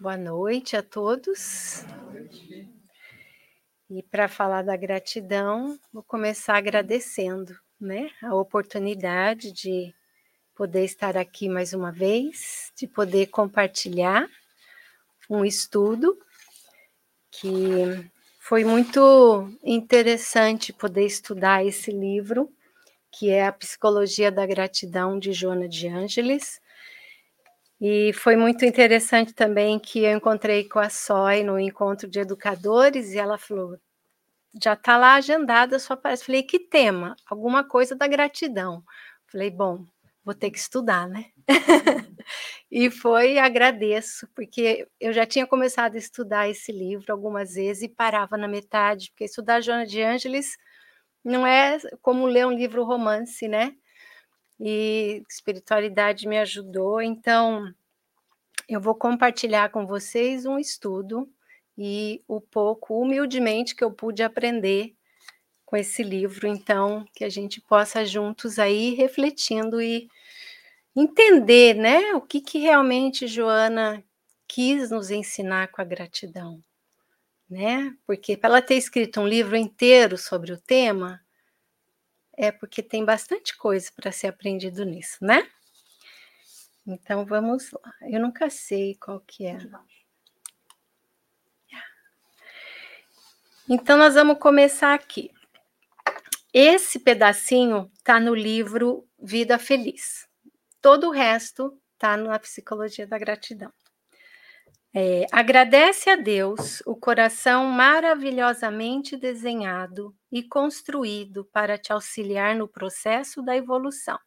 Boa noite a todos. E para falar da gratidão, vou começar agradecendo, né, a oportunidade de poder estar aqui mais uma vez, de poder compartilhar um estudo que foi muito interessante poder estudar esse livro, que é a Psicologia da Gratidão de Joana de Ângeles e foi muito interessante também que eu encontrei com a Soy no encontro de educadores e ela falou: já está lá agendada só para. Falei: que tema? Alguma coisa da gratidão. Falei: bom, vou ter que estudar, né? e foi, agradeço, porque eu já tinha começado a estudar esse livro algumas vezes e parava na metade, porque estudar Joana de Ângeles não é como ler um livro romance, né? E espiritualidade me ajudou. Então, eu vou compartilhar com vocês um estudo e o pouco, humildemente, que eu pude aprender com esse livro. Então, que a gente possa juntos aí refletindo e entender, né, o que, que realmente Joana quis nos ensinar com a gratidão, né? Porque para ela ter escrito um livro inteiro sobre o tema, é porque tem bastante coisa para ser aprendido nisso, né? Então vamos lá. Eu nunca sei qual que é. Então nós vamos começar aqui. Esse pedacinho está no livro Vida Feliz. Todo o resto está na Psicologia da Gratidão. É, agradece a Deus o coração maravilhosamente desenhado e construído para te auxiliar no processo da evolução,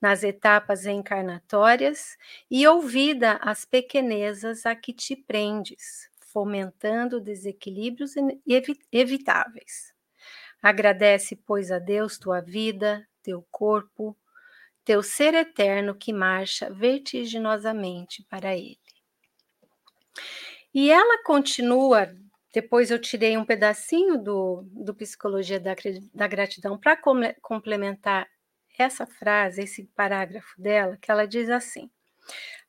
nas etapas reencarnatórias e ouvida as pequenezas a que te prendes, fomentando desequilíbrios evitáveis. Agradece, pois, a Deus tua vida, teu corpo, teu ser eterno que marcha vertiginosamente para Ele. E ela continua, depois eu tirei um pedacinho do, do Psicologia da, da Gratidão para complementar essa frase, esse parágrafo dela, que ela diz assim: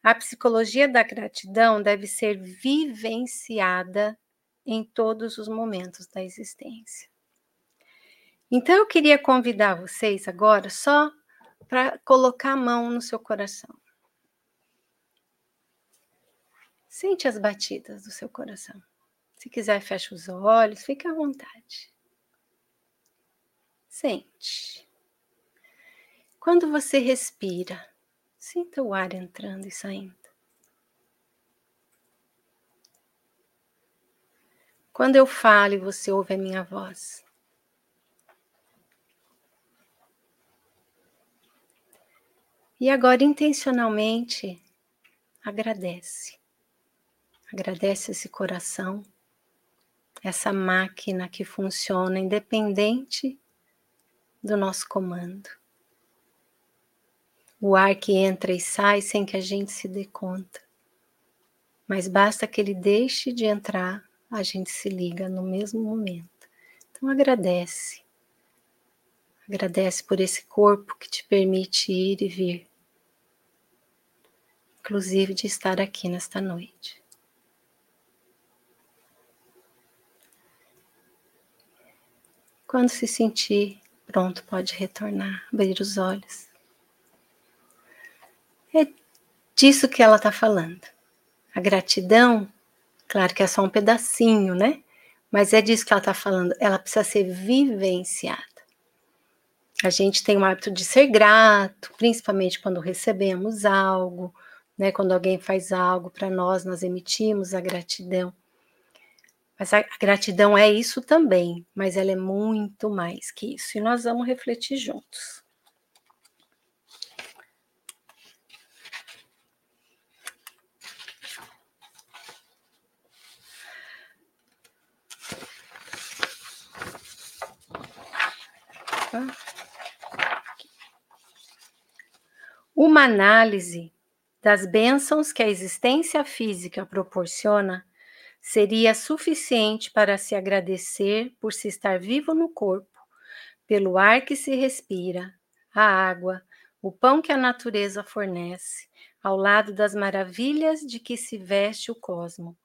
a psicologia da gratidão deve ser vivenciada em todos os momentos da existência. Então eu queria convidar vocês agora só para colocar a mão no seu coração. Sente as batidas do seu coração. Se quiser, feche os olhos, fique à vontade. Sente. Quando você respira, sinta o ar entrando e saindo. Quando eu falo e você ouve a minha voz, E agora, intencionalmente, agradece. Agradece esse coração, essa máquina que funciona independente do nosso comando. O ar que entra e sai sem que a gente se dê conta. Mas basta que ele deixe de entrar, a gente se liga no mesmo momento. Então agradece. Agradece por esse corpo que te permite ir e vir, inclusive de estar aqui nesta noite. Quando se sentir pronto, pode retornar, abrir os olhos. É disso que ela está falando. A gratidão, claro que é só um pedacinho, né? Mas é disso que ela está falando. Ela precisa ser vivenciada. A gente tem o hábito de ser grato, principalmente quando recebemos algo, né? Quando alguém faz algo para nós, nós emitimos a gratidão. Mas a gratidão é isso também, mas ela é muito mais que isso. E nós vamos refletir juntos. Uma análise das bênçãos que a existência física proporciona seria suficiente para se agradecer por se estar vivo no corpo, pelo ar que se respira, a água, o pão que a natureza fornece, ao lado das maravilhas de que se veste o cosmo,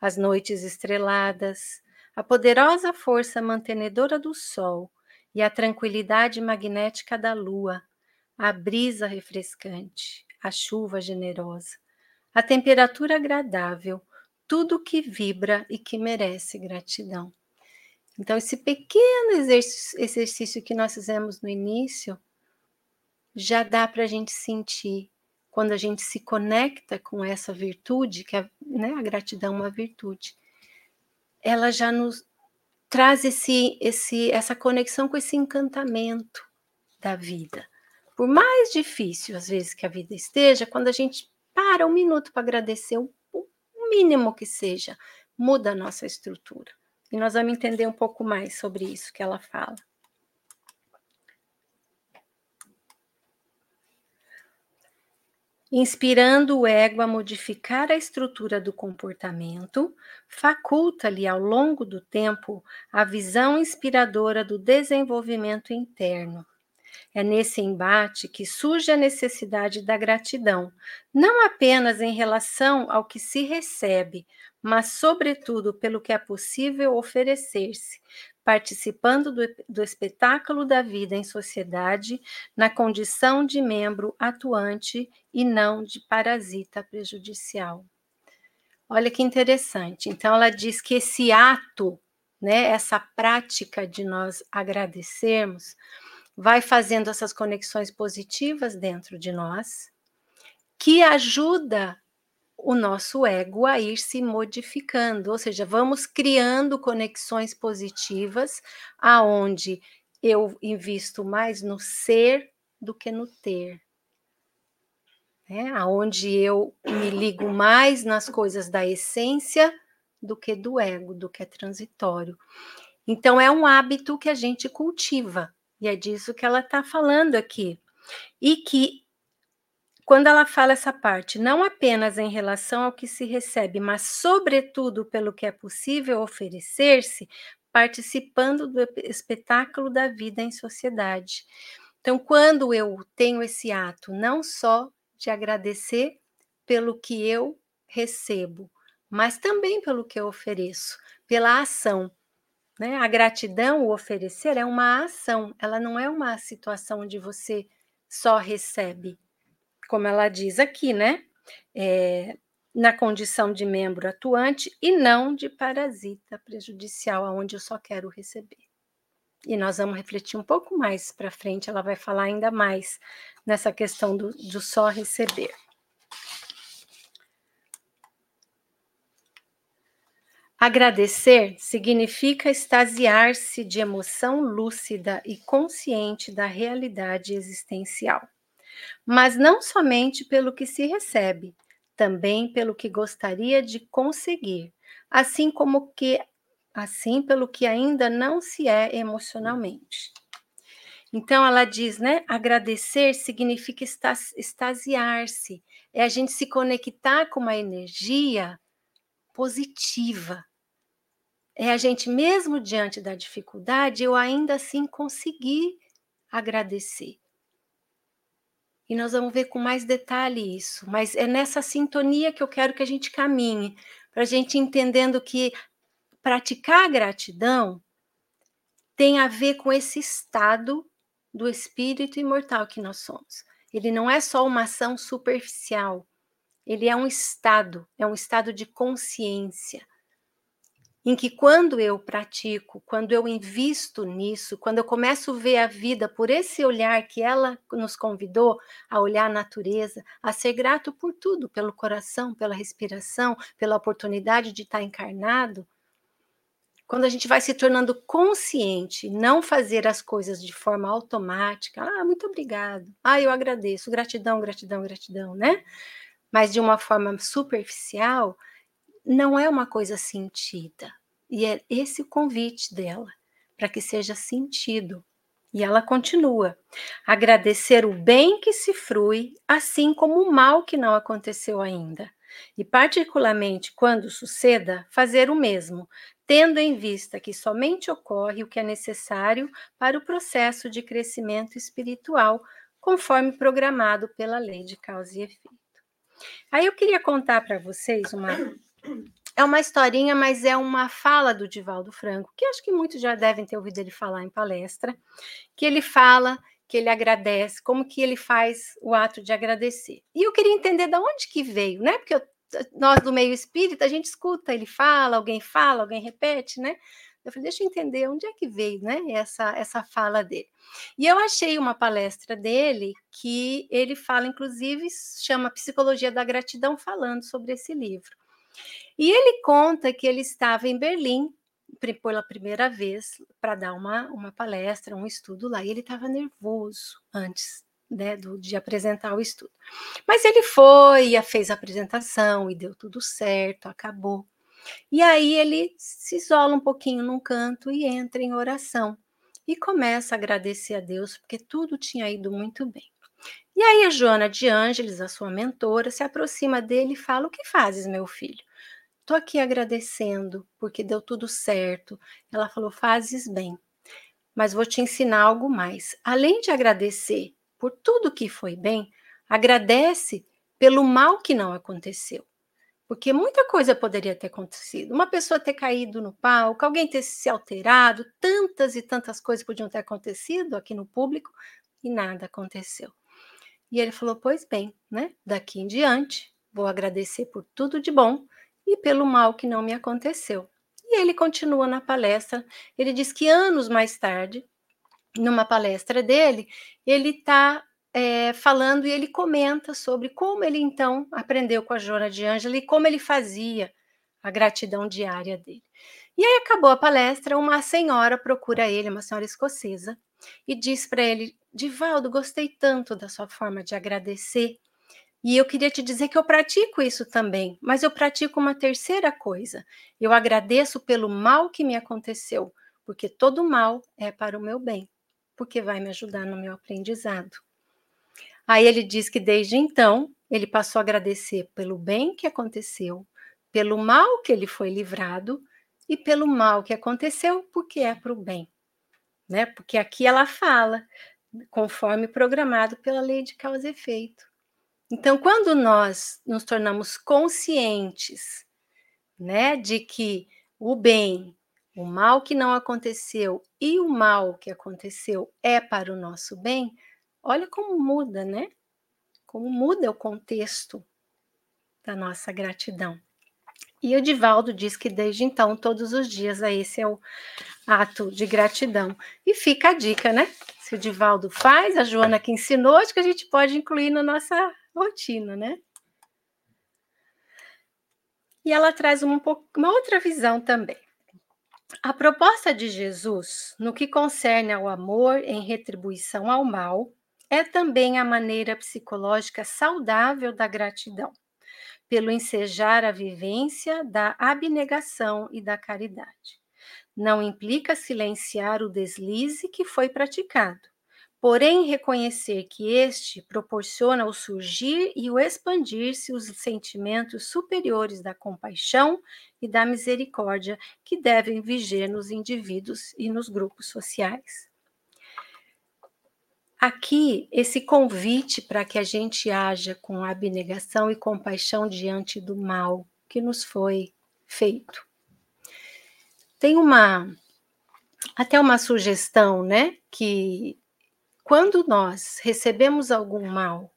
as noites estreladas, a poderosa força mantenedora do sol e a tranquilidade magnética da lua, a brisa refrescante, a chuva generosa, a temperatura agradável, tudo que vibra e que merece gratidão. Então, esse pequeno exercício, que nós fizemos no início já dá para a gente sentir quando a gente se conecta com essa virtude, que é né, a gratidão é uma virtude, ela já nos traz esse, esse, essa conexão com esse encantamento da vida. Por mais difícil, às vezes, que a vida esteja, quando a gente para um minuto para agradecer, o, mínimo que seja, muda a nossa estrutura. E nós vamos entender um pouco mais sobre isso que ela fala. Inspirando o ego a modificar a estrutura do comportamento, faculta-lhe ao longo do tempo a visão inspiradora do desenvolvimento interno. É nesse embate que surge a necessidade da gratidão, não apenas em relação ao que se recebe, mas, sobretudo, pelo que é possível oferecer-se, participando do, do, espetáculo da vida em sociedade, na condição de membro atuante e não de parasita prejudicial. Olha que interessante. Então, ela diz que esse ato, né, essa prática de nós agradecermos, vai fazendo essas conexões positivas dentro de nós, que ajuda o nosso ego a ir se modificando, ou seja, vamos criando conexões positivas aonde eu invisto mais no ser do que no ter. Né? Aonde eu me ligo mais nas coisas da essência do que do ego, do que é transitório. Então é um hábito que a gente cultiva, e é disso que ela está falando aqui. E que quando ela fala essa parte, não apenas em relação ao que se recebe, mas sobretudo pelo que é possível oferecer-se, participando do espetáculo da vida em sociedade. Então, quando eu tenho esse ato, não só de agradecer pelo que eu recebo, mas também pelo que eu ofereço, pela ação. Né? A gratidão, o oferecer, é uma ação, ela não é uma situação onde você só recebe como ela diz aqui, né? É, na condição de membro atuante e não de parasita prejudicial, aonde eu só quero receber. E nós vamos refletir um pouco mais para frente, ela vai falar ainda mais nessa questão do, do só receber. Agradecer significa extasiar-se de emoção lúcida e consciente da realidade existencial mas não somente pelo que se recebe, também pelo que gostaria de conseguir, assim como que assim pelo que ainda não se é emocionalmente. Então ela diz, né? Agradecer significa extasiar-se, é a gente se conectar com uma energia positiva. É a gente mesmo diante da dificuldade, eu ainda assim conseguir agradecer. E nós vamos ver com mais detalhe isso, mas é nessa sintonia que eu quero que a gente caminhe, para a gente entendendo que praticar a gratidão tem a ver com esse estado do espírito imortal que nós somos. Ele não é só uma ação superficial, ele é um estado, é um estado de consciência em que quando eu pratico, quando eu invisto nisso, quando eu começo a ver a vida por esse olhar que ela nos convidou a olhar a natureza, a ser grato por tudo, pelo coração, pela respiração, pela oportunidade de estar encarnado, quando a gente vai se tornando consciente, não fazer as coisas de forma automática, ah, muito obrigado, ah, eu agradeço, gratidão, gratidão, gratidão, né? Mas de uma forma superficial, não é uma coisa sentida. E é esse o convite dela, para que seja sentido. E ela continua: agradecer o bem que se frui, assim como o mal que não aconteceu ainda. E, particularmente quando suceda, fazer o mesmo, tendo em vista que somente ocorre o que é necessário para o processo de crescimento espiritual, conforme programado pela lei de causa e efeito. Aí eu queria contar para vocês uma é uma historinha, mas é uma fala do Divaldo Franco, que acho que muitos já devem ter ouvido ele falar em palestra, que ele fala que ele agradece, como que ele faz o ato de agradecer. E eu queria entender de onde que veio, né? Porque eu, nós do meio espírita, a gente escuta, ele fala, alguém fala, alguém repete, né? Eu falei, deixa eu entender onde é que veio, né, essa, essa fala dele. E eu achei uma palestra dele que ele fala, inclusive, chama Psicologia da Gratidão, falando sobre esse livro. E ele conta que ele estava em Berlim pela primeira vez para dar uma, uma palestra, um estudo lá, e ele estava nervoso antes né, do, de apresentar o estudo. Mas ele foi, fez a apresentação e deu tudo certo, acabou. E aí ele se isola um pouquinho num canto e entra em oração e começa a agradecer a Deus porque tudo tinha ido muito bem. E aí a Joana de Ângeles, a sua mentora, se aproxima dele e fala: "O que fazes, meu filho?" Estou aqui agradecendo porque deu tudo certo. Ela falou: fazes bem, mas vou te ensinar algo mais. Além de agradecer por tudo que foi bem, agradece pelo mal que não aconteceu. Porque muita coisa poderia ter acontecido. Uma pessoa ter caído no palco, alguém ter se alterado, tantas e tantas coisas podiam ter acontecido aqui no público e nada aconteceu. E ele falou: Pois bem, né? Daqui em diante, vou agradecer por tudo de bom e pelo mal que não me aconteceu. E ele continua na palestra. Ele diz que anos mais tarde, numa palestra dele, ele está é, falando e ele comenta sobre como ele então aprendeu com a Jona de Ângela e como ele fazia a gratidão diária dele. E aí acabou a palestra, uma senhora procura ele, uma senhora escocesa, e diz para ele: Divaldo, gostei tanto da sua forma de agradecer e eu queria te dizer que eu pratico isso também, mas eu pratico uma terceira coisa. Eu agradeço pelo mal que me aconteceu, porque todo mal é para o meu bem, porque vai me ajudar no meu aprendizado. Aí ele diz que desde então ele passou a agradecer pelo bem que aconteceu, pelo mal que ele foi livrado e pelo mal que aconteceu, porque é para o bem. Né? Porque aqui ela fala, conforme programado pela lei de causa e efeito. Então, quando nós nos tornamos conscientes, né, de que o bem, o mal que não aconteceu e o mal que aconteceu é para o nosso bem, olha como muda, né? Como muda o contexto da nossa gratidão. E o Divaldo diz que desde então, todos os dias, esse é o ato de gratidão. E fica a dica, né? Se o Divaldo faz, a Joana que ensinou, acho que a gente pode incluir na nossa rotina, né? E ela traz um pouco, uma outra visão também. A proposta de Jesus, no que concerne ao amor em retribuição ao mal, é também a maneira psicológica saudável da gratidão, pelo ensejar a vivência da abnegação e da caridade. Não implica silenciar o deslize que foi praticado, porém reconhecer que este proporciona o surgir e o expandir-se os sentimentos superiores da compaixão e da misericórdia que devem viger nos indivíduos e nos grupos sociais. Aqui, esse convite para que a gente haja com abnegação e compaixão diante do mal que nos foi feito. Tem uma até uma sugestão, né, que quando nós recebemos algum mal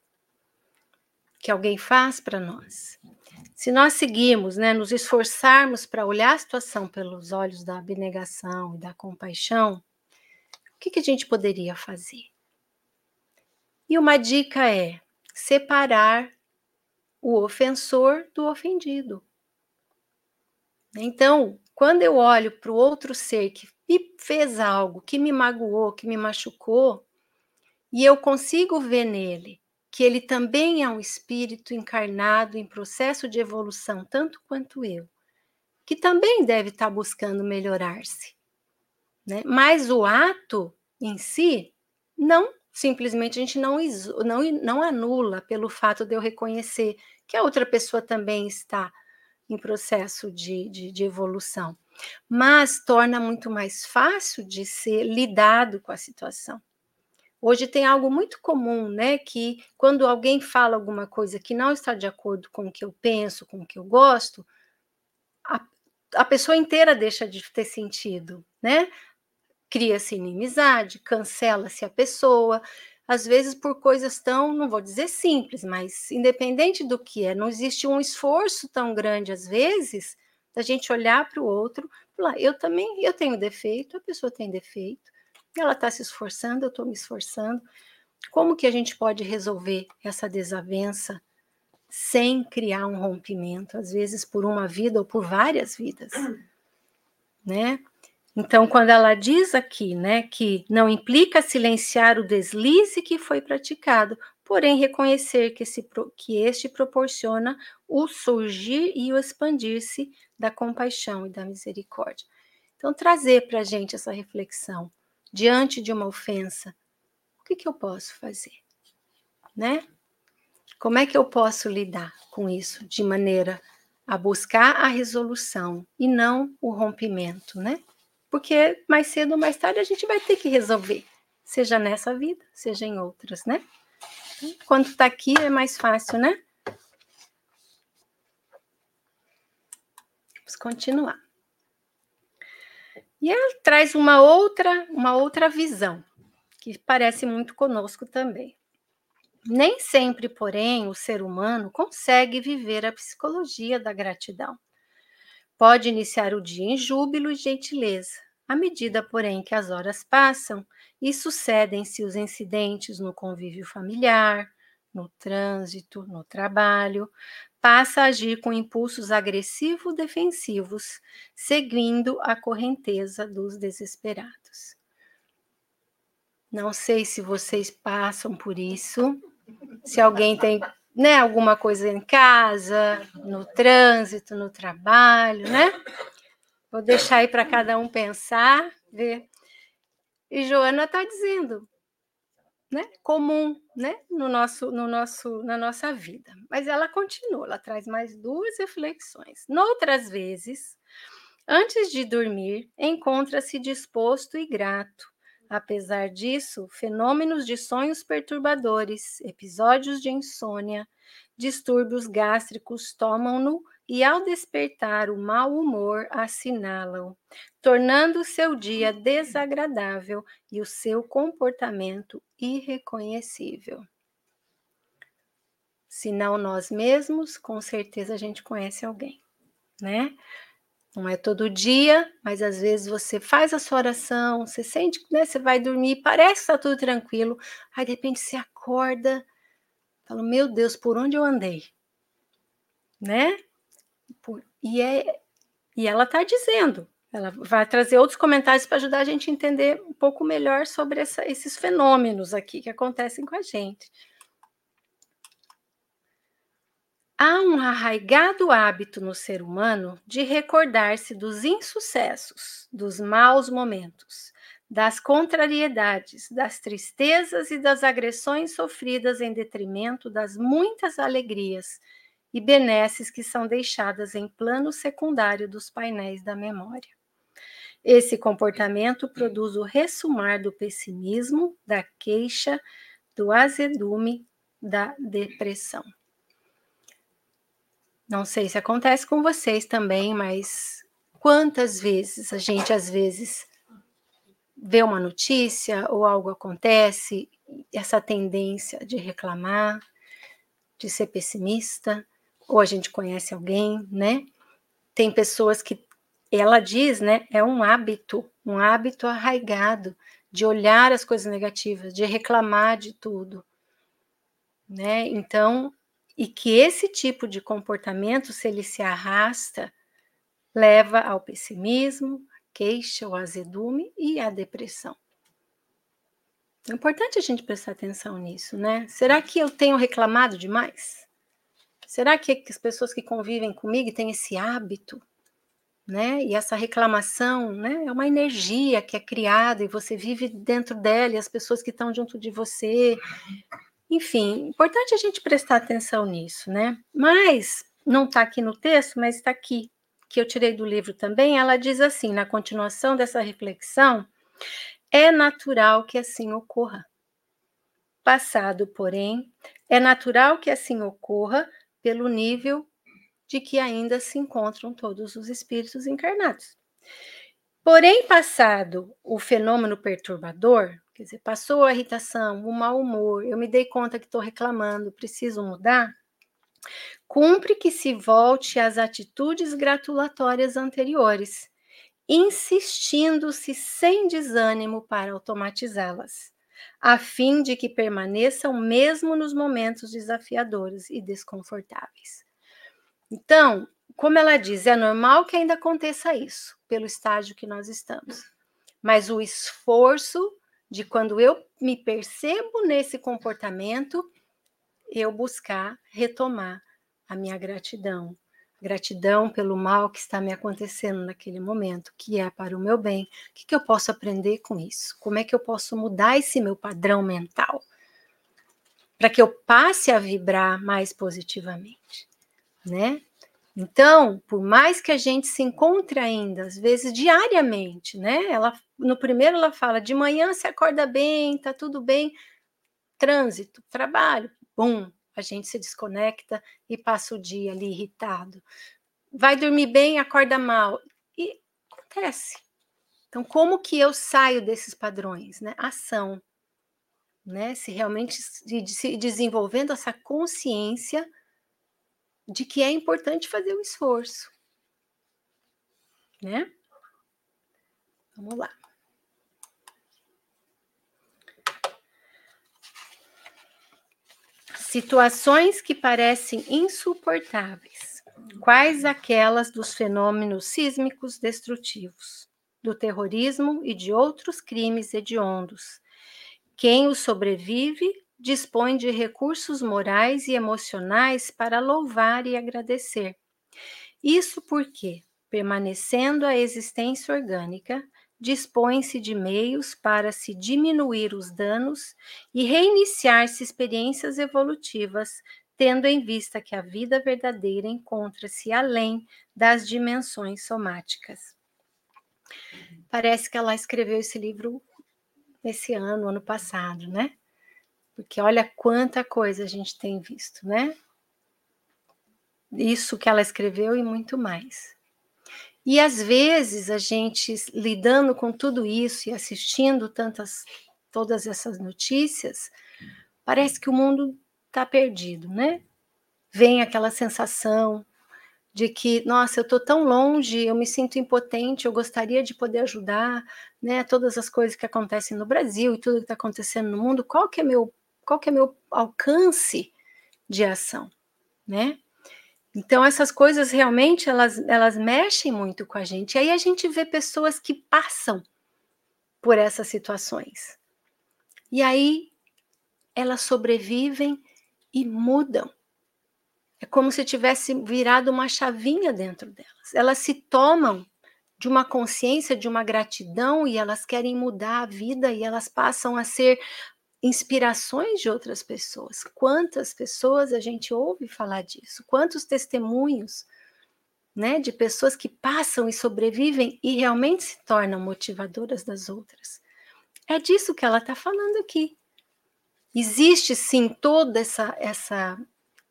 que alguém faz para nós, se nós seguirmos, né, nos esforçarmos para olhar a situação pelos olhos da abnegação e da compaixão, o que, que a gente poderia fazer? E uma dica é separar o ofensor do ofendido. Então, quando eu olho para o outro ser que fez algo, que me magoou, que me machucou, e eu consigo ver nele que ele também é um espírito encarnado em processo de evolução, tanto quanto eu, que também deve estar buscando melhorar-se. Né? Mas o ato em si, não, simplesmente a gente não, não, não anula pelo fato de eu reconhecer que a outra pessoa também está em processo de, de, de evolução. Mas torna muito mais fácil de ser lidado com a situação Hoje tem algo muito comum, né? Que quando alguém fala alguma coisa que não está de acordo com o que eu penso, com o que eu gosto, a, a pessoa inteira deixa de ter sentido, né? Cria-se inimizade, cancela-se a pessoa, às vezes por coisas tão, não vou dizer simples, mas independente do que é, não existe um esforço tão grande às vezes da gente olhar para o outro, falar, eu também, eu tenho defeito, a pessoa tem defeito, ela está se esforçando, eu estou me esforçando. Como que a gente pode resolver essa desavença sem criar um rompimento, às vezes por uma vida ou por várias vidas, né? Então, quando ela diz aqui, né, que não implica silenciar o deslize que foi praticado, porém reconhecer que, esse, que este proporciona o surgir e o expandir-se da compaixão e da misericórdia. Então, trazer para a gente essa reflexão diante de uma ofensa, o que, que eu posso fazer? Né? Como é que eu posso lidar com isso de maneira a buscar a resolução e não o rompimento, né? Porque mais cedo ou mais tarde a gente vai ter que resolver, seja nessa vida, seja em outras, né? Quando está aqui é mais fácil, né? Vamos continuar. E ela traz uma outra, uma outra visão, que parece muito conosco também. Nem sempre, porém, o ser humano consegue viver a psicologia da gratidão. Pode iniciar o dia em júbilo e gentileza. À medida, porém, que as horas passam e sucedem-se os incidentes no convívio familiar, no trânsito, no trabalho, passa a agir com impulsos agressivo-defensivos, seguindo a correnteza dos desesperados. Não sei se vocês passam por isso, se alguém tem né, alguma coisa em casa, no trânsito, no trabalho, né? Vou deixar aí para cada um pensar, ver. E Joana está dizendo, né, comum, né, no nosso, no nosso, na nossa vida. Mas ela continua, ela traz mais duas reflexões. Noutras vezes, antes de dormir, encontra-se disposto e grato. Apesar disso, fenômenos de sonhos perturbadores, episódios de insônia, distúrbios gástricos tomam-no e, ao despertar, o mau humor assinalam, tornando o seu dia desagradável e o seu comportamento irreconhecível. Se não nós mesmos, com certeza a gente conhece alguém, né? Não é todo dia, mas às vezes você faz a sua oração, você sente, né? Você vai dormir, parece que está tudo tranquilo, aí de repente você acorda, fala: Meu Deus, por onde eu andei? Né? E, é, e ela está dizendo, ela vai trazer outros comentários para ajudar a gente a entender um pouco melhor sobre essa, esses fenômenos aqui que acontecem com a gente. Há um arraigado hábito no ser humano de recordar-se dos insucessos, dos maus momentos, das contrariedades, das tristezas e das agressões sofridas em detrimento das muitas alegrias e benesses que são deixadas em plano secundário dos painéis da memória. Esse comportamento produz o ressumar do pessimismo, da queixa, do azedume, da depressão. Não sei se acontece com vocês também, mas quantas vezes a gente às vezes vê uma notícia ou algo acontece, essa tendência de reclamar, de ser pessimista, ou a gente conhece alguém, né? Tem pessoas que ela diz, né, é um hábito, um hábito arraigado de olhar as coisas negativas, de reclamar de tudo, né? Então, e que esse tipo de comportamento, se ele se arrasta, leva ao pessimismo, queixa, ao azedume e à depressão. É importante a gente prestar atenção nisso, né? Será que eu tenho reclamado demais? Será que as pessoas que convivem comigo têm esse hábito, né? E essa reclamação, né? É uma energia que é criada e você vive dentro dela e as pessoas que estão junto de você. Enfim, importante a gente prestar atenção nisso, né? Mas não está aqui no texto, mas está aqui, que eu tirei do livro também. Ela diz assim, na continuação dessa reflexão, é natural que assim ocorra. passado, porém, é natural que assim ocorra pelo nível de que ainda se encontram todos os espíritos encarnados. Porém, passado o fenômeno perturbador, quer dizer, passou a irritação, o mau humor, eu me dei conta que estou reclamando, preciso mudar, cumpre que se volte às atitudes gratulatórias anteriores, insistindo-se sem desânimo para automatizá-las, a fim de que permaneçam mesmo nos momentos desafiadores e desconfortáveis. Então, como ela diz, é normal que ainda aconteça isso, pelo estágio que nós estamos. Mas o esforço de quando eu me percebo nesse comportamento, eu buscar retomar a minha gratidão. Gratidão pelo mal que está me acontecendo naquele momento, que é para o meu bem. O que, que eu posso aprender com isso? Como é que eu posso mudar esse meu padrão mental? Para que eu passe a vibrar mais positivamente, né? Então, por mais que a gente se encontre ainda, às vezes diariamente, né? Ela, no primeiro ela fala, de manhã se acorda bem, tá tudo bem, trânsito, trabalho, bum, a gente se desconecta e passa o dia ali irritado. Vai dormir bem, acorda mal. E acontece. Então, como que eu saio desses padrões? Né? Ação. Né? Se realmente se desenvolvendo essa consciência de que é importante fazer o esforço. Né? Vamos lá. Situações que parecem insuportáveis. Quais aquelas dos fenômenos sísmicos destrutivos, do terrorismo e de outros crimes hediondos? Quem os sobrevive dispõe de recursos morais e emocionais para louvar e agradecer. Isso porque, permanecendo a existência orgânica, dispõe-se de meios para se diminuir os danos e reiniciar-se experiências evolutivas, tendo em vista que a vida verdadeira encontra-se além das dimensões somáticas. Parece que ela escreveu esse livro esse ano, ano passado, né? Porque olha quanta coisa a gente tem visto, né? Isso que ela escreveu e muito mais. E às vezes a gente lidando com tudo isso e assistindo tantas todas essas notícias, parece que o mundo está perdido, né? Vem aquela sensação de que, nossa, eu estou tão longe, eu me sinto impotente, eu gostaria de poder ajudar, né? Todas as coisas que acontecem no Brasil e tudo que está acontecendo no mundo, qual que é meu, qual que é meu alcance de ação, né? Então essas coisas realmente elas, elas mexem muito com a gente. E aí a gente vê pessoas que passam por essas situações. E aí elas sobrevivem e mudam. É como se tivesse virado uma chavinha dentro delas. Elas se tomam de uma consciência, de uma gratidão e elas querem mudar a vida e elas passam a ser inspirações de outras pessoas. Quantas pessoas a gente ouve falar disso? Quantos testemunhos, né, de pessoas que passam e sobrevivem e realmente se tornam motivadoras das outras? É disso que ela está falando aqui. Existe sim toda essa essa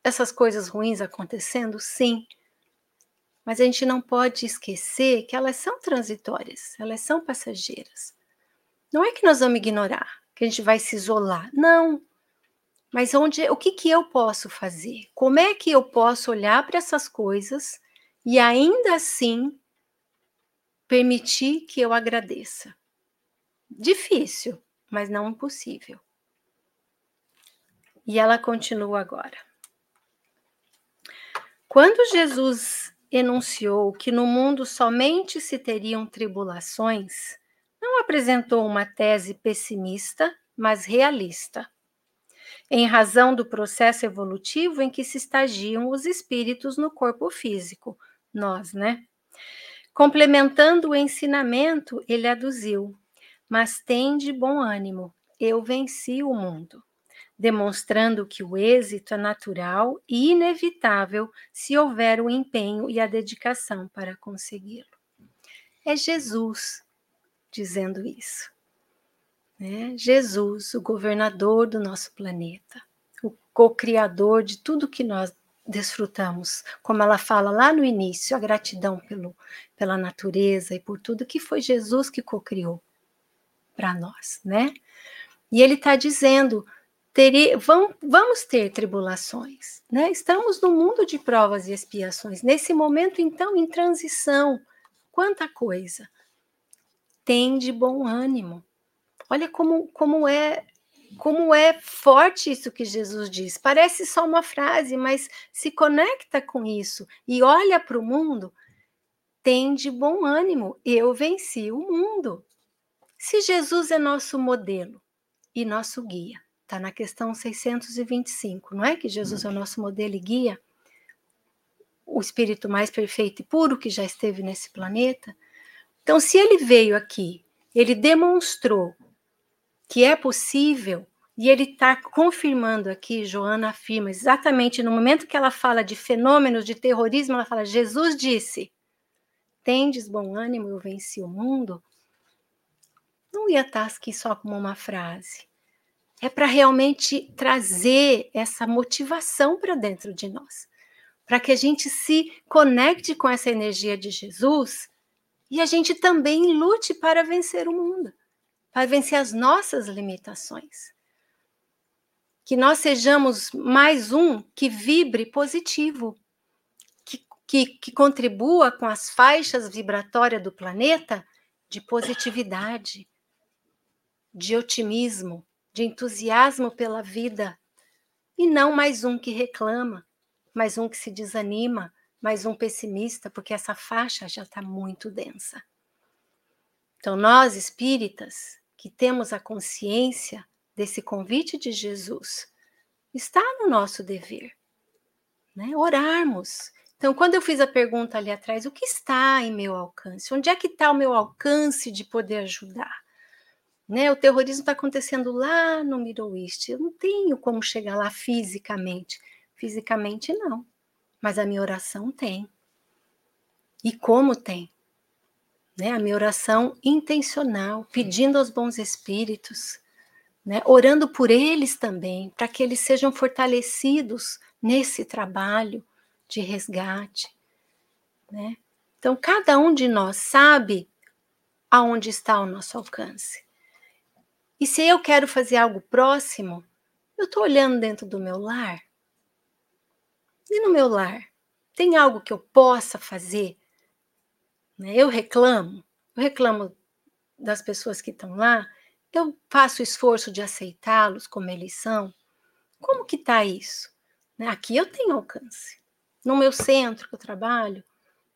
essas coisas ruins acontecendo, sim. Mas a gente não pode esquecer que elas são transitórias, elas são passageiras. Não é que nós vamos ignorar, que a gente vai se isolar. Não. Mas onde, o que, que eu posso fazer? Como é que eu posso olhar para essas coisas e ainda assim permitir que eu agradeça? Difícil, mas não impossível. E ela continua agora. Quando Jesus enunciou que no mundo somente se teriam tribulações, não apresentou uma tese pessimista, mas realista, em razão do processo evolutivo em que se estagiam os espíritos no corpo físico, nós, né? Complementando o ensinamento, ele aduziu: Mas tem de bom ânimo, eu venci o mundo, demonstrando que o êxito é natural e inevitável se houver o empenho e a dedicação para consegui-lo. É Jesus dizendo isso. Né? Jesus, o governador do nosso planeta, o co-criador de tudo que nós desfrutamos, como ela fala lá no início, a gratidão pelo, pela natureza e por tudo que foi Jesus que co-criou para nós, né? E ele está dizendo, teria, vamos, vamos ter tribulações, né? Estamos no mundo de provas e expiações. Nesse momento, então, em transição, quanta coisa. Tem de bom ânimo. Olha como, como é como é forte isso que Jesus diz. Parece só uma frase, mas se conecta com isso e olha para o mundo, tem de bom ânimo. Eu venci o mundo. Se Jesus é nosso modelo e nosso guia, está na questão 625, não é que Jesus é o nosso modelo e guia? O espírito mais perfeito e puro que já esteve nesse planeta. Então, se ele veio aqui, ele demonstrou que é possível, e ele está confirmando aqui, Joana afirma, exatamente no momento que ela fala de fenômenos de terrorismo, ela fala: Jesus disse, tendes bom ânimo, eu venci o mundo. Não ia estar aqui só como uma frase. É para realmente trazer essa motivação para dentro de nós, para que a gente se conecte com essa energia de Jesus e a gente também lute para vencer o mundo para vencer as nossas limitações. Que nós sejamos mais um que vibre positivo, que, que, que contribua com as faixas vibratórias do planeta de positividade, de otimismo, de entusiasmo pela vida, e não mais um que reclama, mais um que se desanima, mais um pessimista, porque essa faixa já está muito densa. Então, nós espíritas, que temos a consciência desse convite de Jesus, está no nosso dever, né? Orarmos. Então, quando eu fiz a pergunta ali atrás, o que está em meu alcance? Onde é que está o meu alcance de poder ajudar? Né? O terrorismo está acontecendo lá no Middle East. Eu não tenho como chegar lá fisicamente. Fisicamente, não. Mas a minha oração tem. E como tem? né? A minha oração intencional, pedindo aos bons espíritos, né? Orando por eles também, para que eles sejam fortalecidos nesse trabalho de resgate, né? Então, cada um de nós sabe aonde está o nosso alcance. E se eu quero fazer algo próximo, eu estou olhando dentro do meu lar. E no meu lar, tem algo que eu possa fazer né? Eu reclamo, eu reclamo das pessoas que estão lá, eu faço o esforço de aceitá-los como eles são. Como que está isso? Né? Aqui eu tenho alcance. No meu centro que eu trabalho,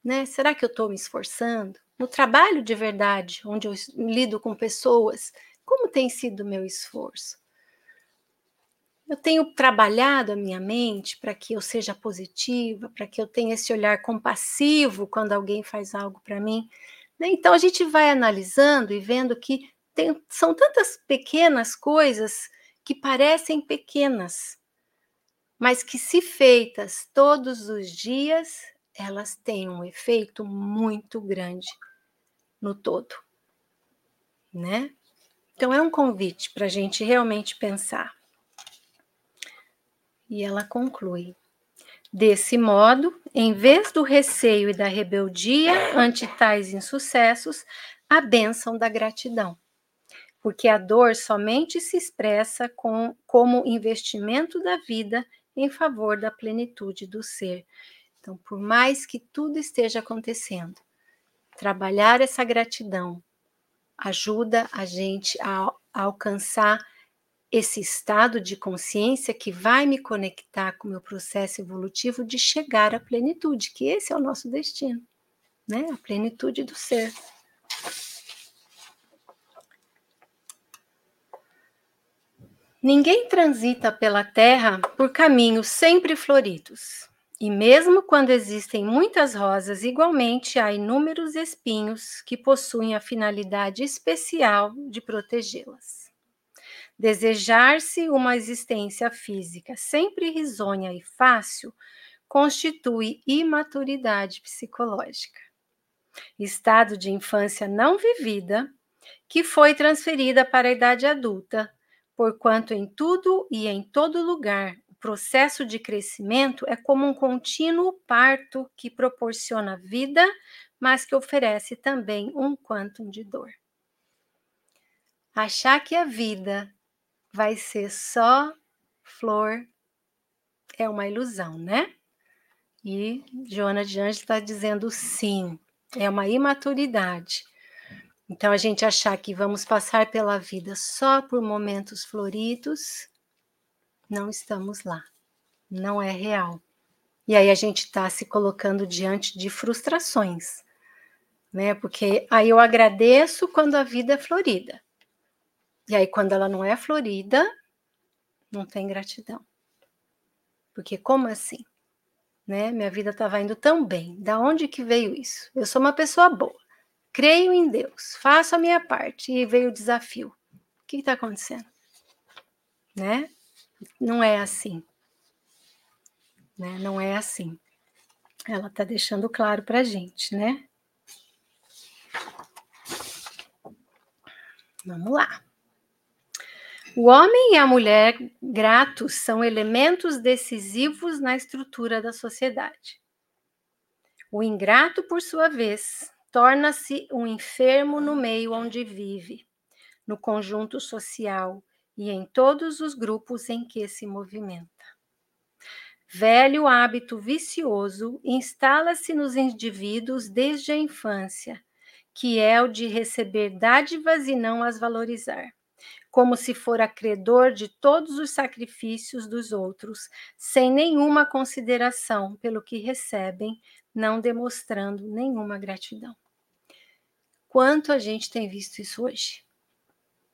né? será que eu estou me esforçando? No trabalho de verdade, onde eu lido com pessoas, como tem sido o meu esforço? Eu tenho trabalhado a minha mente para que eu seja positiva, para que eu tenha esse olhar compassivo quando alguém faz algo para mim. Né? Então a gente vai analisando e vendo que tem, são tantas pequenas coisas que parecem pequenas, mas que, se feitas todos os dias, elas têm um efeito muito grande no todo, né? Então é um convite para a gente realmente pensar. E ela conclui: Desse modo, em vez do receio e da rebeldia ante tais insucessos, a bênção da gratidão. Porque a dor somente se expressa com, como investimento da vida em favor da plenitude do ser. Então, por mais que tudo esteja acontecendo, trabalhar essa gratidão ajuda a gente a, a alcançar esse estado de consciência que vai me conectar com o meu processo evolutivo de chegar à plenitude, que esse é o nosso destino, né? A plenitude do ser. Ninguém transita pela terra por caminhos sempre floridos. E mesmo quando existem muitas rosas, igualmente há inúmeros espinhos que possuem a finalidade especial de protegê-las. Desejar-se uma existência física sempre risonha e fácil constitui imaturidade psicológica. Estado de infância não vivida, que foi transferida para a idade adulta, porquanto em tudo e em todo lugar o processo de crescimento é como um contínuo parto que proporciona vida, mas que oferece também um quantum de dor. Achar que a vida vai ser só flor é uma ilusão, né? E Joana de Anjos está dizendo sim, é uma imaturidade. Então, a gente achar que vamos passar pela vida só por momentos floridos, não estamos lá, não é real. E aí a gente está se colocando diante de frustrações, né? Porque aí eu agradeço quando a vida é florida. E aí, quando ela não é florida, não tem gratidão. Porque como assim? Né? Minha vida estava indo tão bem. Da onde que veio isso? Eu sou uma pessoa boa. Creio em Deus, faço a minha parte e veio o desafio. O que está acontecendo? Né? Não é assim. Né? Não é assim. Ela está deixando claro para a gente, né? Vamos lá. O homem e a mulher gratos são elementos decisivos na estrutura da sociedade. O ingrato, por sua vez, torna-se um enfermo no meio onde vive, no conjunto social e em todos os grupos em que se movimenta. Velho hábito vicioso instala-se nos indivíduos desde a infância, que é o de receber dádivas e não as valorizar como se for credor de todos os sacrifícios dos outros, sem nenhuma consideração pelo que recebem, não demonstrando nenhuma gratidão. Quanto a gente tem visto isso hoje?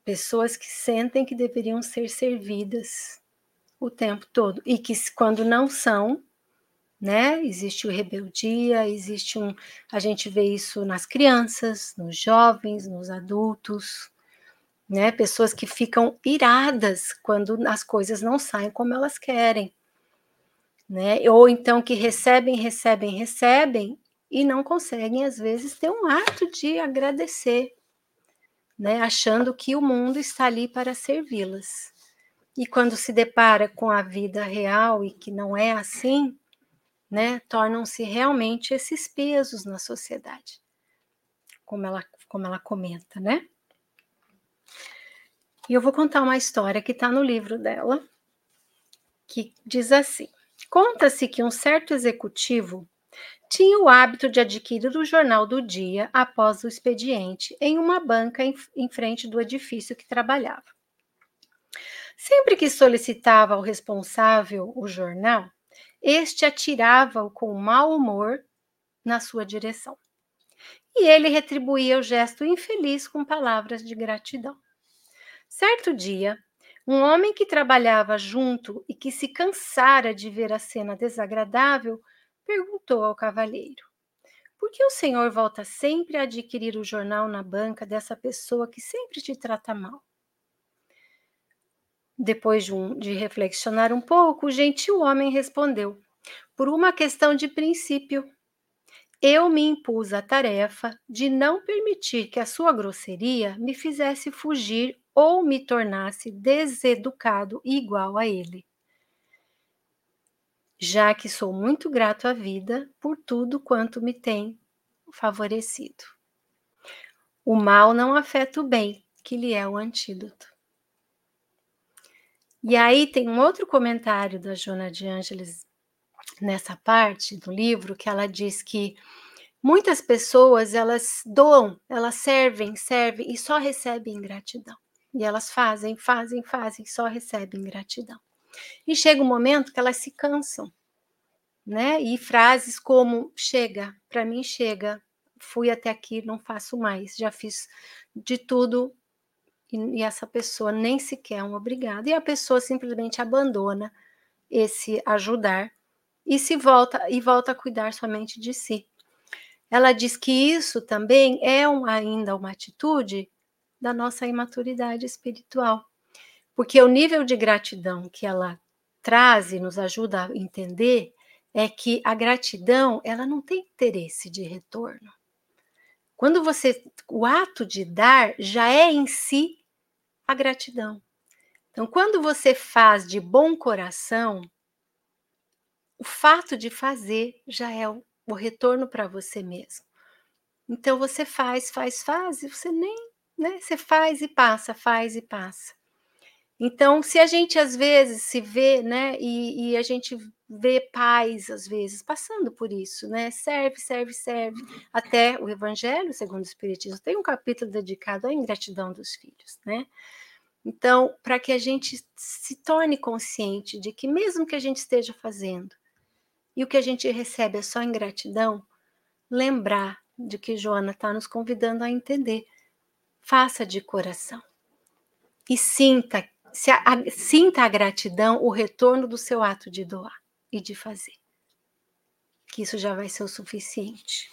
Pessoas que sentem que deveriam ser servidas o tempo todo e que quando não são, né? Existe o rebeldia, existe um, a gente vê isso nas crianças, nos jovens, nos adultos, né? Pessoas que ficam iradas quando as coisas não saem como elas querem, né? Ou então que recebem, recebem, recebem e não conseguem às vezes ter um ato de agradecer, né? Achando que o mundo está ali para servi-las. E quando se depara com a vida real e que não é assim, né, tornam-se realmente esses pesos na sociedade, como ela, como ela comenta, né? E eu vou contar uma história que está no livro dela, que diz assim: Conta-se que um certo executivo tinha o hábito de adquirir o jornal do dia após o expediente em uma banca em, em frente do edifício que trabalhava. Sempre que solicitava ao responsável o jornal, este atirava-o com mau humor na sua direção. E ele retribuía o gesto infeliz com palavras de gratidão. Certo dia, um homem que trabalhava junto e que se cansara de ver a cena desagradável perguntou ao cavalheiro: Por que o senhor volta sempre a adquirir o jornal na banca dessa pessoa que sempre te trata mal? Depois de, um, de reflexionar um pouco, o gentil homem respondeu: Por uma questão de princípio. Eu me impus a tarefa de não permitir que a sua grosseria me fizesse fugir ou me tornasse deseducado igual a ele. Já que sou muito grato à vida por tudo quanto me tem favorecido. O mal não afeta o bem, que lhe é o antídoto. E aí tem um outro comentário da Jona de Ângeles nessa parte do livro que ela diz que muitas pessoas elas doam, elas servem, servem e só recebem gratidão. E elas fazem, fazem, fazem, só recebem gratidão. E chega um momento que elas se cansam, né? E frases como: chega, para mim chega, fui até aqui, não faço mais, já fiz de tudo e, e essa pessoa nem sequer é um obrigado. E a pessoa simplesmente abandona esse ajudar e se volta e volta a cuidar somente de si. Ela diz que isso também é um, ainda uma atitude da nossa imaturidade espiritual. Porque o nível de gratidão que ela traz e nos ajuda a entender é que a gratidão, ela não tem interesse de retorno. Quando você. O ato de dar já é em si a gratidão. Então, quando você faz de bom coração, o fato de fazer já é o, o retorno para você mesmo. Então você faz, faz, faz, e você nem, né? Você faz e passa, faz e passa. Então, se a gente às vezes se vê, né, e, e, a gente vê pais às vezes passando por isso, né, serve, serve, serve, até o Evangelho segundo o Espiritismo tem um capítulo dedicado à ingratidão dos filhos, né? Então, para que a gente se torne consciente de que mesmo que a gente esteja fazendo e o que a gente recebe é só ingratidão, lembrar de que Joana está nos convidando a entender. Faça de coração e sinta, se a, a, sinta a gratidão, o retorno do seu ato de doar e de fazer. Que isso já vai ser o suficiente.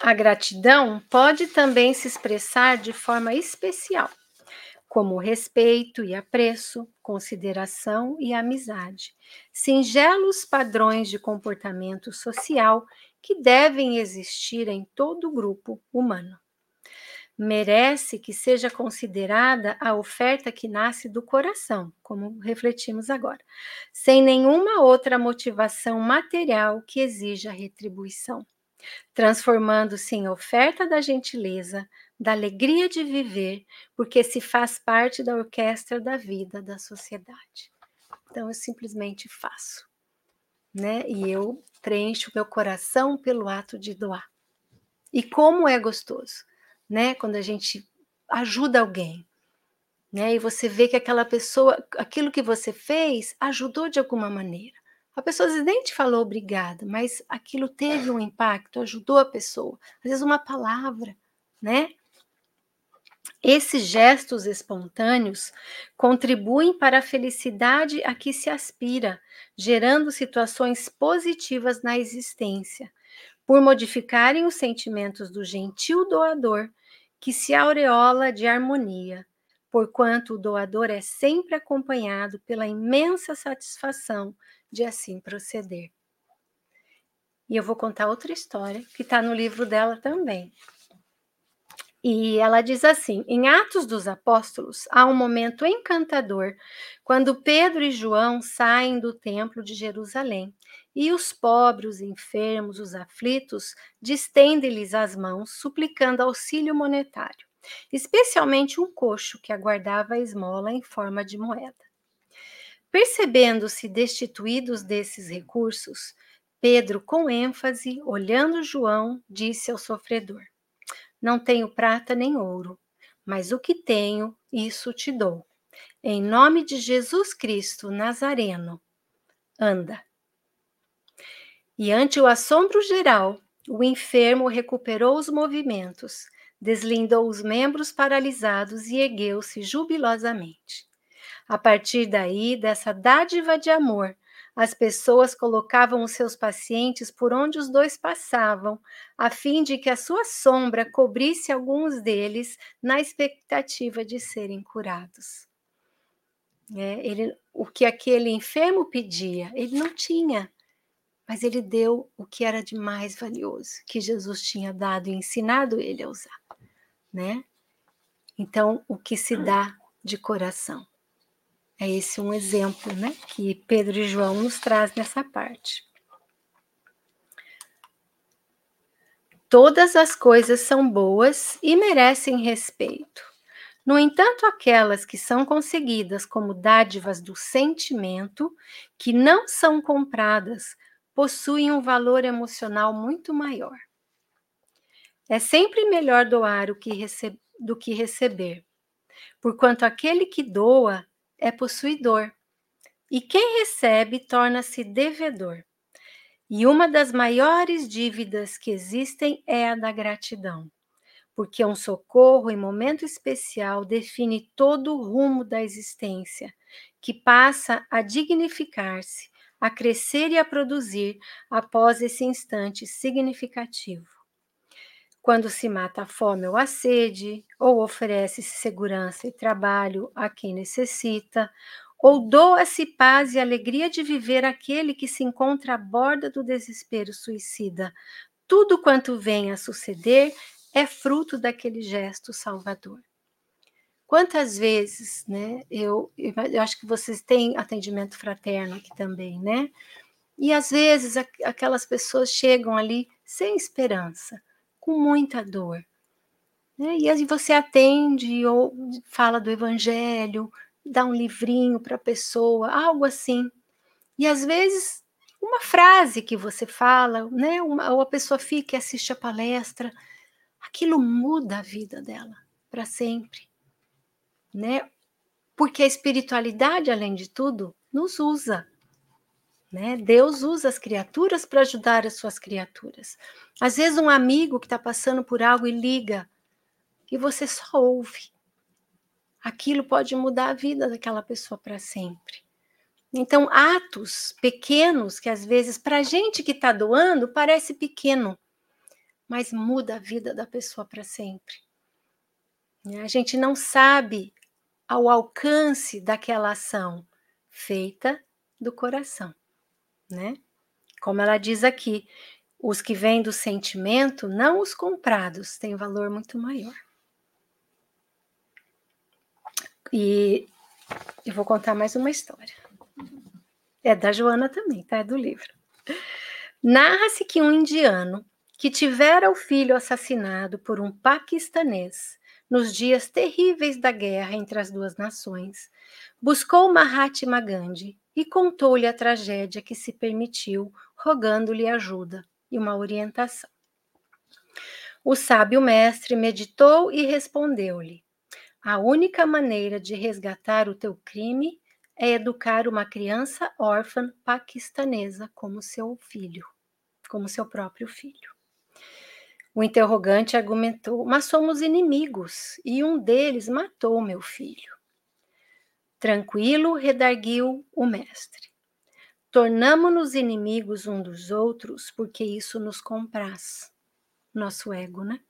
A gratidão pode também se expressar de forma especial como respeito e apreço, consideração e amizade, singelos padrões de comportamento social que devem existir em todo grupo humano. Merece que seja considerada a oferta que nasce do coração, como refletimos agora, sem nenhuma outra motivação material que exija retribuição, transformando-se em oferta da gentileza, da alegria de viver, porque se faz parte da orquestra da vida da sociedade. Então eu simplesmente faço, né? E eu preencho meu coração pelo ato de doar. E como é gostoso, né? Quando a gente ajuda alguém, né? E você vê que aquela pessoa, aquilo que você fez, ajudou de alguma maneira. A pessoa nem te falou obrigada, mas aquilo teve um impacto, ajudou a pessoa. Às vezes uma palavra, né? Esses gestos espontâneos contribuem para a felicidade a que se aspira, gerando situações positivas na existência, por modificarem os sentimentos do gentil doador, que se aureola de harmonia, porquanto o doador é sempre acompanhado pela imensa satisfação de assim proceder. E eu vou contar outra história que está no livro dela também. E ela diz assim: em Atos dos Apóstolos, há um momento encantador quando Pedro e João saem do templo de Jerusalém e os pobres, os enfermos, os aflitos distendem-lhes as mãos, suplicando auxílio monetário, especialmente um coxo que aguardava a esmola em forma de moeda. Percebendo-se destituídos desses recursos, Pedro, com ênfase, olhando João, disse ao sofredor: não tenho prata nem ouro, mas o que tenho, isso te dou. Em nome de Jesus Cristo Nazareno, anda. E ante o assombro geral, o enfermo recuperou os movimentos, deslindou os membros paralisados e ergueu-se jubilosamente. A partir daí, dessa dádiva de amor, as pessoas colocavam os seus pacientes por onde os dois passavam, a fim de que a sua sombra cobrisse alguns deles, na expectativa de serem curados. É, ele, o que aquele enfermo pedia, ele não tinha, mas ele deu o que era de mais valioso, que Jesus tinha dado e ensinado ele a usar, né? Então, o que se dá de coração. É esse um exemplo né, que Pedro e João nos traz nessa parte. Todas as coisas são boas e merecem respeito. No entanto, aquelas que são conseguidas como dádivas do sentimento, que não são compradas, possuem um valor emocional muito maior. É sempre melhor doar que do que receber, porquanto aquele que doa é possuidor, e quem recebe torna-se devedor. E uma das maiores dívidas que existem é a da gratidão, porque um socorro em momento especial define todo o rumo da existência, que passa a dignificar-se, a crescer e a produzir após esse instante significativo quando se mata a fome ou a sede, ou oferece segurança e trabalho a quem necessita, Ou doa-se paz e alegria de viver aquele que se encontra à borda do desespero suicida. Tudo quanto vem a suceder é fruto daquele gesto salvador. Quantas vezes, né? Eu, eu acho que vocês têm atendimento fraterno aqui também, né? E às vezes aquelas pessoas chegam ali sem esperança, com muita dor. Né? E aí você atende ou fala do evangelho, dá um livrinho para a pessoa, algo assim. E às vezes uma frase que você fala, né? Uma, ou a pessoa fica e assiste a palestra, aquilo muda a vida dela para sempre, né? Porque a espiritualidade, além de tudo, nos usa. Né? Deus usa as criaturas para ajudar as suas criaturas. Às vezes, um amigo que está passando por algo e liga, e você só ouve. Aquilo pode mudar a vida daquela pessoa para sempre. Então, atos pequenos, que às vezes, para a gente que está doando, parece pequeno, mas muda a vida da pessoa para sempre. A gente não sabe ao alcance daquela ação feita do coração, né? Como ela diz aqui, os que vêm do sentimento, não os comprados, têm valor muito maior. E eu vou contar mais uma história. É da Joana também, tá? É do livro. Narra-se que um indiano que tivera o filho assassinado por um paquistanês nos dias terríveis da guerra entre as duas nações, buscou Mahatma Gandhi e contou-lhe a tragédia que se permitiu, rogando-lhe ajuda e uma orientação. O sábio mestre meditou e respondeu-lhe: A única maneira de resgatar o teu crime é educar uma criança órfã paquistanesa como seu filho, como seu próprio filho. O interrogante argumentou: Mas somos inimigos, e um deles matou meu filho. Tranquilo, redarguiu o mestre. Tornamo-nos inimigos um dos outros porque isso nos compraz. Nosso ego, né?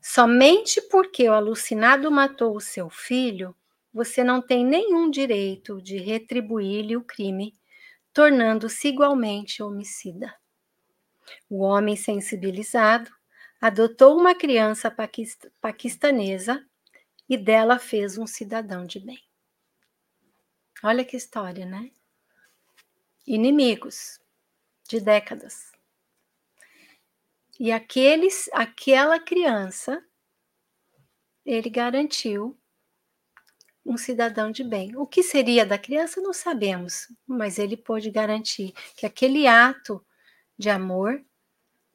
Somente porque o alucinado matou o seu filho, você não tem nenhum direito de retribuir-lhe o crime, tornando-se igualmente homicida. O homem sensibilizado adotou uma criança paquistanesa e dela fez um cidadão de bem. Olha que história, né? Inimigos de décadas. E aqueles, aquela criança, ele garantiu um cidadão de bem. O que seria da criança não sabemos, mas ele pôde garantir que aquele ato de amor,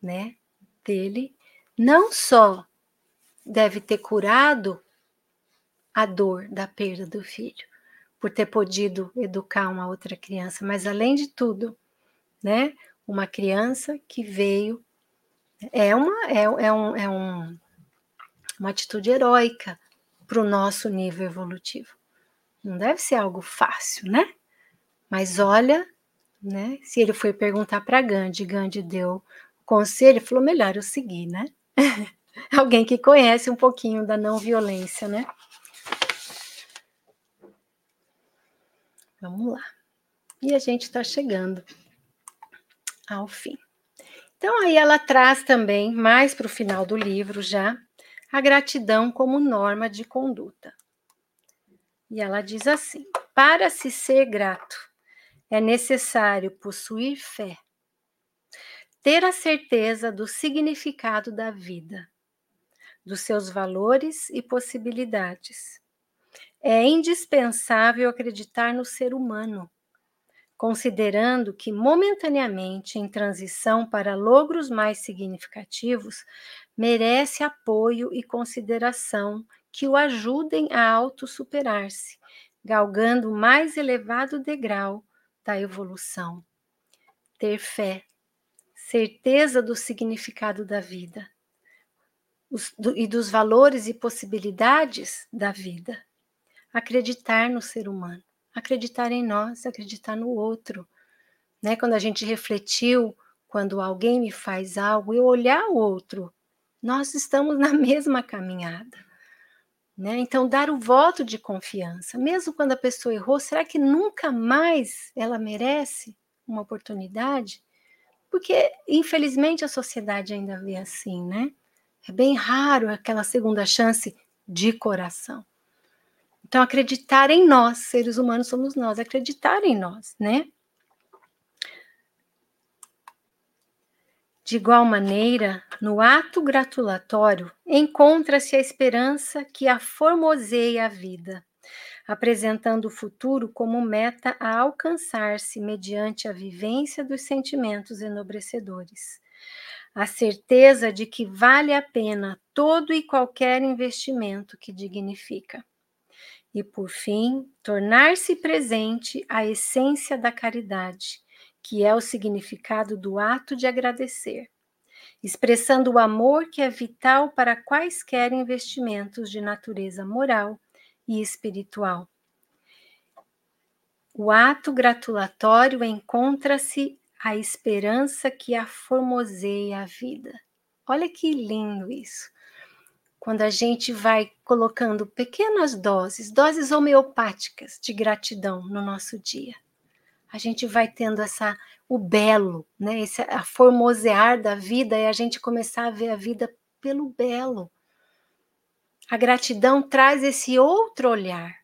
né, dele não só deve ter curado a dor da perda do filho, por ter podido educar uma outra criança, mas além de tudo, né, uma criança que veio é uma é, é um, é um, uma atitude heróica para o nosso nível evolutivo. Não deve ser algo fácil, né? Mas olha, né? Se ele foi perguntar para Gandhi, Gandhi deu conselho, falou melhor eu seguir, né? Alguém que conhece um pouquinho da não violência, né? Vamos lá. E a gente está chegando ao fim. Então, aí ela traz também, mais para o final do livro já, a gratidão como norma de conduta. E ela diz assim: para se ser grato, é necessário possuir fé ter a certeza do significado da vida, dos seus valores e possibilidades. É indispensável acreditar no ser humano, considerando que, momentaneamente em transição para logros mais significativos, merece apoio e consideração que o ajudem a autossuperar-se, galgando o mais elevado degrau da evolução. Ter fé certeza do significado da vida os, do, e dos valores e possibilidades da vida. Acreditar no ser humano, acreditar em nós, acreditar no outro. Né? Quando a gente refletiu, quando alguém me faz algo, eu olhar o outro, nós estamos na mesma caminhada. Né? Então, dar o voto de confiança, mesmo quando a pessoa errou, será que nunca mais ela merece uma oportunidade? Porque, infelizmente, a sociedade ainda vê assim, né? É bem raro aquela segunda chance de coração. Então, acreditar em nós, seres humanos somos nós, acreditar em nós, né? De igual maneira, no ato gratulatório encontra-se a esperança que a formoseia a vida, apresentando o futuro como meta a alcançar-se mediante a vivência dos sentimentos enobrecedores. A certeza de que vale a pena todo e qualquer investimento que dignifica. E, por fim, tornar-se presente a essência da caridade, que é o significado do ato de agradecer, expressando o amor que é vital para quaisquer investimentos de natureza moral e espiritual. O ato gratulatório encontra-se a esperança que a formoseia a vida. Olha que lindo isso. Quando a gente vai colocando pequenas doses, doses homeopáticas de gratidão no nosso dia a gente vai tendo essa o belo, né? Esse a formosear da vida e a gente começar a ver a vida pelo belo. A gratidão traz esse outro olhar,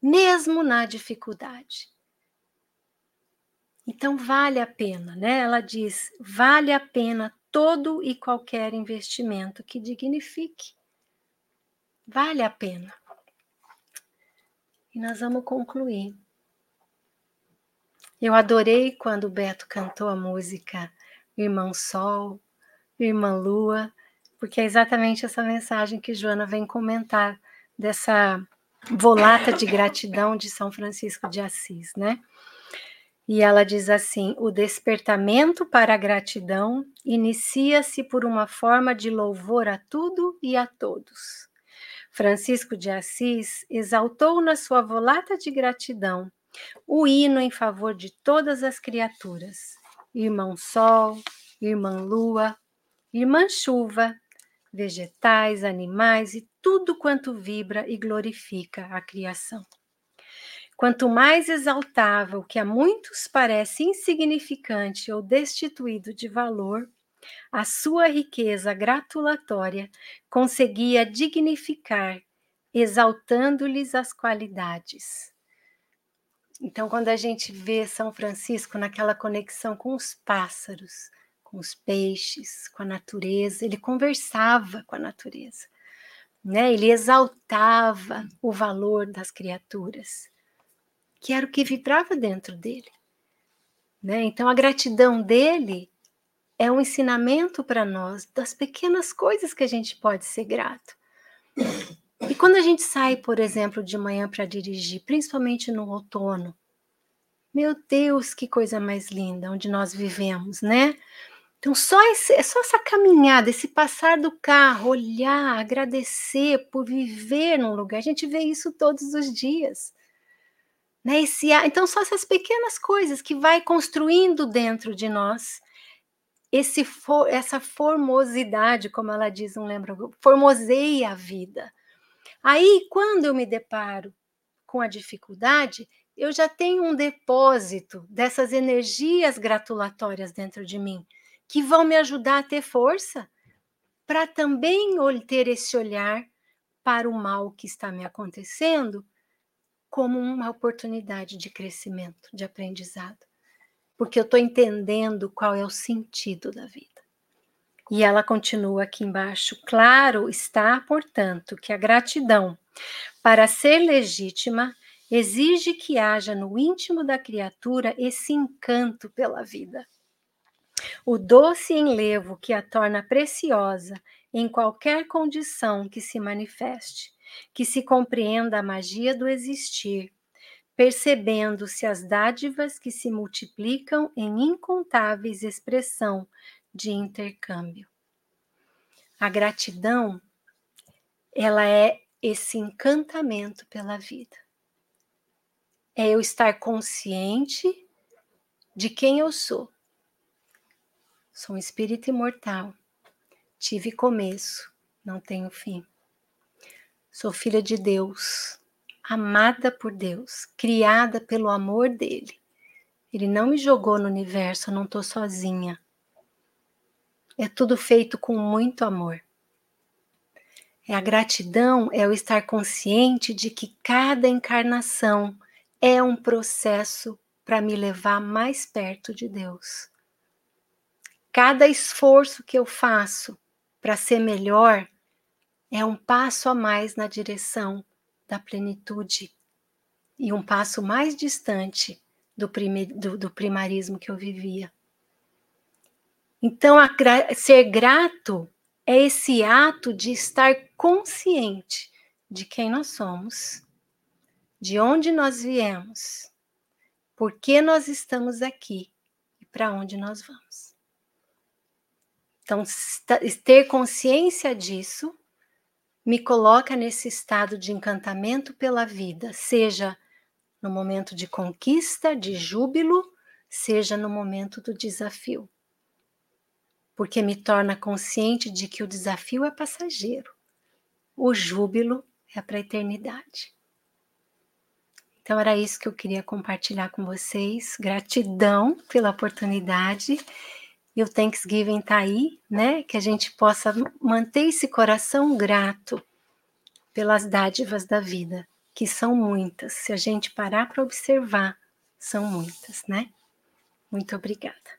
mesmo na dificuldade. Então vale a pena, né? Ela diz: vale a pena todo e qualquer investimento que dignifique. Vale a pena. E nós vamos concluir. Eu adorei quando o Beto cantou a música Irmão Sol, Irmã Lua, porque é exatamente essa mensagem que Joana vem comentar dessa volata de gratidão de São Francisco de Assis, né? E ela diz assim: o despertamento para a gratidão inicia-se por uma forma de louvor a tudo e a todos. Francisco de Assis exaltou na sua volata de gratidão o hino em favor de todas as criaturas, irmão Sol, irmã Lua, irmã Chuva, vegetais, animais e tudo quanto vibra e glorifica a criação. Quanto mais exaltava o que a muitos parece insignificante ou destituído de valor, a sua riqueza gratulatória conseguia dignificar, exaltando-lhes as qualidades. Então, quando a gente vê São Francisco naquela conexão com os pássaros, com os peixes, com a natureza, ele conversava com a natureza, né? Ele exaltava o valor das criaturas, que era o que vibrava dentro dele, né? Então, a gratidão dele é um ensinamento para nós das pequenas coisas que a gente pode ser grato. E quando a gente sai, por exemplo, de manhã para dirigir, principalmente no outono, meu Deus, que coisa mais linda onde nós vivemos, né? Então, só, esse, só essa caminhada, esse passar do carro, olhar, agradecer por viver num lugar, a gente vê isso todos os dias. Né? Esse, então, só essas pequenas coisas que vai construindo dentro de nós esse for, essa formosidade, como ela diz, não lembro, formoseia a vida. Aí, quando eu me deparo com a dificuldade, eu já tenho um depósito dessas energias gratulatórias dentro de mim, que vão me ajudar a ter força para também ter esse olhar para o mal que está me acontecendo como uma oportunidade de crescimento, de aprendizado. Porque eu estou entendendo qual é o sentido da vida. E ela continua aqui embaixo. Claro está, portanto, que a gratidão, para ser legítima, exige que haja no íntimo da criatura esse encanto pela vida. O doce enlevo que a torna preciosa em qualquer condição que se manifeste, que se compreenda a magia do existir, percebendo-se as dádivas que se multiplicam em incontáveis expressão de intercâmbio. A gratidão, ela é esse encantamento pela vida. É eu estar consciente de quem eu sou. Sou um espírito imortal. Tive começo, não tenho fim. Sou filha de Deus, amada por Deus, criada pelo amor dele. Ele não me jogou no universo, eu não estou sozinha. É tudo feito com muito amor. É a gratidão é o estar consciente de que cada encarnação é um processo para me levar mais perto de Deus. Cada esforço que eu faço para ser melhor é um passo a mais na direção da plenitude e um passo mais distante do, prime, do, do primarismo que eu vivia. Então, a, ser grato é esse ato de estar consciente de quem nós somos, de onde nós viemos, por que nós estamos aqui e para onde nós vamos. Então, ter consciência disso me coloca nesse estado de encantamento pela vida, seja no momento de conquista, de júbilo, seja no momento do desafio porque me torna consciente de que o desafio é passageiro, o júbilo é para a eternidade. Então era isso que eu queria compartilhar com vocês. Gratidão pela oportunidade. E o Thanksgiving está aí, né? Que a gente possa manter esse coração grato pelas dádivas da vida, que são muitas. Se a gente parar para observar, são muitas, né? Muito obrigada.